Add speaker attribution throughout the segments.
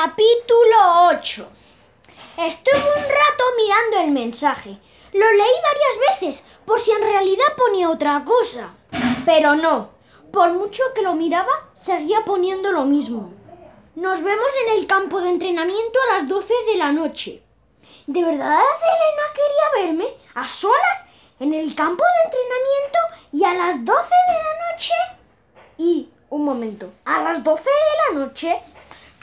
Speaker 1: Capítulo 8 Estuve un rato mirando el mensaje. Lo leí varias veces por si en realidad ponía otra cosa. Pero no, por mucho que lo miraba, seguía poniendo lo mismo. Nos vemos en el campo de entrenamiento a las 12 de la noche. ¿De verdad Elena quería verme a solas en el campo de entrenamiento y a las 12 de la noche? Y, un momento, ¿a las 12 de la noche?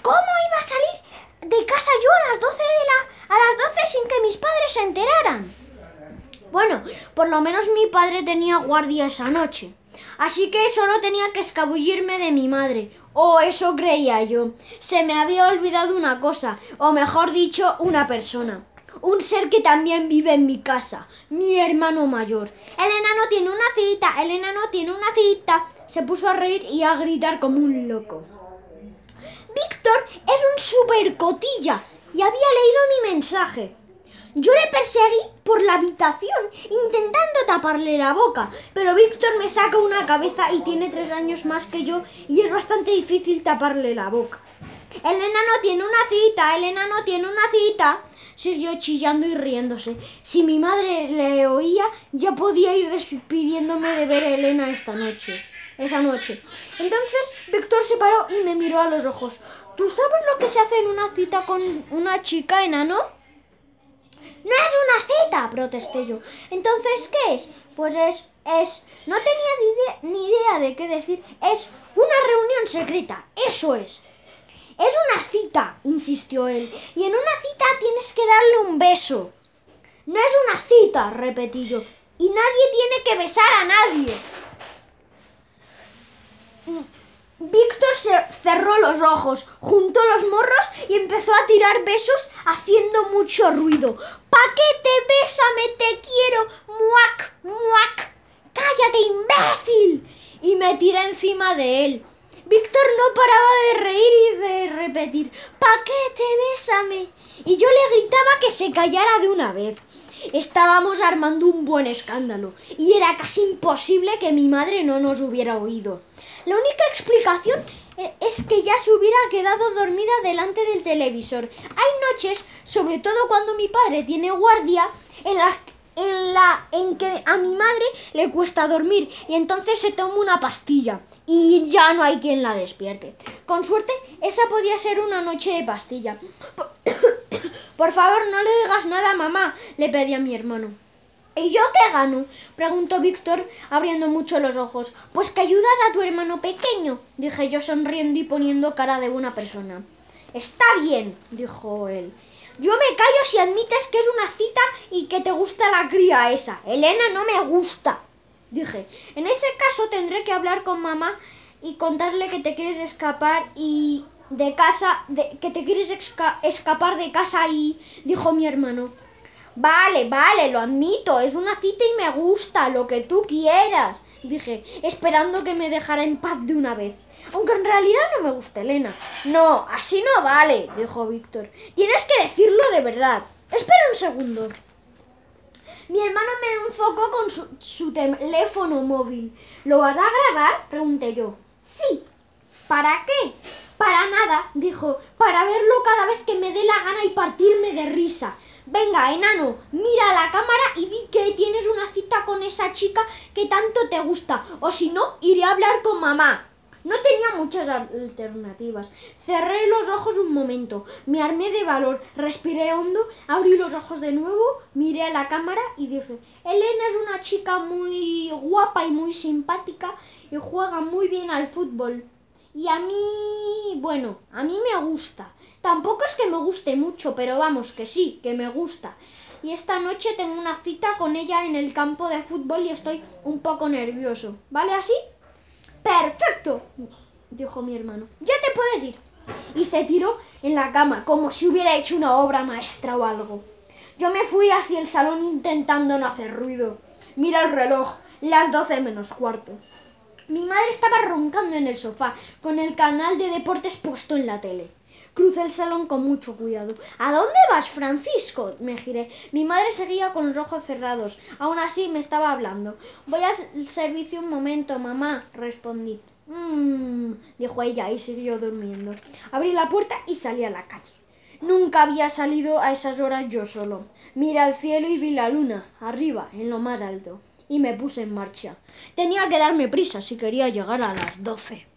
Speaker 1: ¿Cómo iba a salir de casa yo a las 12 de la a las 12 sin que mis padres se enteraran? Bueno, por lo menos mi padre tenía guardia esa noche. Así que solo tenía que escabullirme de mi madre. O eso creía yo. Se me había olvidado una cosa, o mejor dicho, una persona. Un ser que también vive en mi casa, mi hermano mayor. El enano tiene una cita, el enano tiene una cita. Se puso a reír y a gritar como un loco. Víctor super cotilla y había leído mi mensaje. Yo le perseguí por la habitación, intentando taparle la boca, pero Víctor me saca una cabeza y tiene tres años más que yo y es bastante difícil taparle la boca. El enano tiene una cita, el enano tiene una cita. Siguió chillando y riéndose. Si mi madre le oía, ya podía ir despidiéndome de ver a Elena esta noche esa noche. Entonces Víctor se paró y me miró a los ojos. ¿Tú sabes lo que se hace en una cita con una chica enano? No es una cita, protesté yo. Entonces, ¿qué es? Pues es, es, no tenía ni idea de qué decir. Es una reunión secreta, eso es. Es una cita, insistió él. Y en una cita tienes que darle un beso. No es una cita, repetí yo. Y nadie tiene que besar a nadie. Víctor cerró los ojos, juntó los morros y empezó a tirar besos haciendo mucho ruido. ¡Paquete, bésame, te quiero! ¡Muac, muac! ¡Cállate, imbécil! Y me tiré encima de él. Víctor no paraba de reír y de repetir, ¡Paquete, bésame! Y yo le gritaba que se callara de una vez. Estábamos armando un buen escándalo y era casi imposible que mi madre no nos hubiera oído. La única explicación eh, es que ya se hubiera quedado dormida delante del televisor. Hay noches, sobre todo cuando mi padre tiene guardia, en las en la en que a mi madre le cuesta dormir y entonces se toma una pastilla y ya no hay quien la despierte. Con suerte, esa podía ser una noche de pastilla. Por, favor, no le digas nada mamá, le pedí a mi hermano. ¿Y yo qué gano? preguntó Víctor, abriendo mucho los ojos. Pues que ayudas a tu hermano pequeño, dije yo sonriendo y poniendo cara de buena persona. Está bien, dijo él. Yo me callo si admites que es una cita y que te gusta la cría esa. Elena no me gusta. Dije, en ese caso tendré que hablar con mamá y contarle que te quieres escapar y de casa, de, que te quieres escapar de casa y dijo mi hermano. Vale, vale, lo admito, es una cita y me gusta, lo que tú quieras, dije, esperando que me dejara en paz de una vez. Aunque en realidad no me gusta Elena. No, así no vale, dijo Víctor. Tienes que decirlo de verdad. Espera un segundo. Mi hermano me enfocó con su, su teléfono móvil. ¿Lo vas a grabar? Pregunté yo. Sí. ¿Para qué? Para nada, dijo. Para verlo cada vez que me dé la gana y partirme de risa. Venga, enano, mira la cámara y vi que tienes una cita con esa chica que tanto te gusta. O si no, iré a hablar con mamá. No tenía muchas alternativas. Cerré los ojos un momento, me armé de valor, respiré hondo, abrí los ojos de nuevo, miré a la cámara y dije, Elena es una chica muy guapa y muy simpática y juega muy bien al fútbol. Y a mí, bueno, a mí me gusta. Tampoco es que me guste mucho, pero vamos, que sí, que me gusta. Y esta noche tengo una cita con ella en el campo de fútbol y estoy un poco nervioso. ¿Vale así? Perfecto, dijo mi hermano. Ya te puedes ir. Y se tiró en la cama, como si hubiera hecho una obra maestra o algo. Yo me fui hacia el salón intentando no hacer ruido. Mira el reloj, las doce menos cuarto. Mi madre estaba roncando en el sofá, con el canal de deportes puesto en la tele. Crucé el salón con mucho cuidado. ¿A dónde vas, Francisco? Me giré. Mi madre seguía con los ojos cerrados. Aún así me estaba hablando. Voy al servicio un momento, mamá, respondí. Mmm, dijo ella y siguió durmiendo. Abrí la puerta y salí a la calle. Nunca había salido a esas horas yo solo. Miré al cielo y vi la luna, arriba, en lo más alto, y me puse en marcha. Tenía que darme prisa si quería llegar a las doce.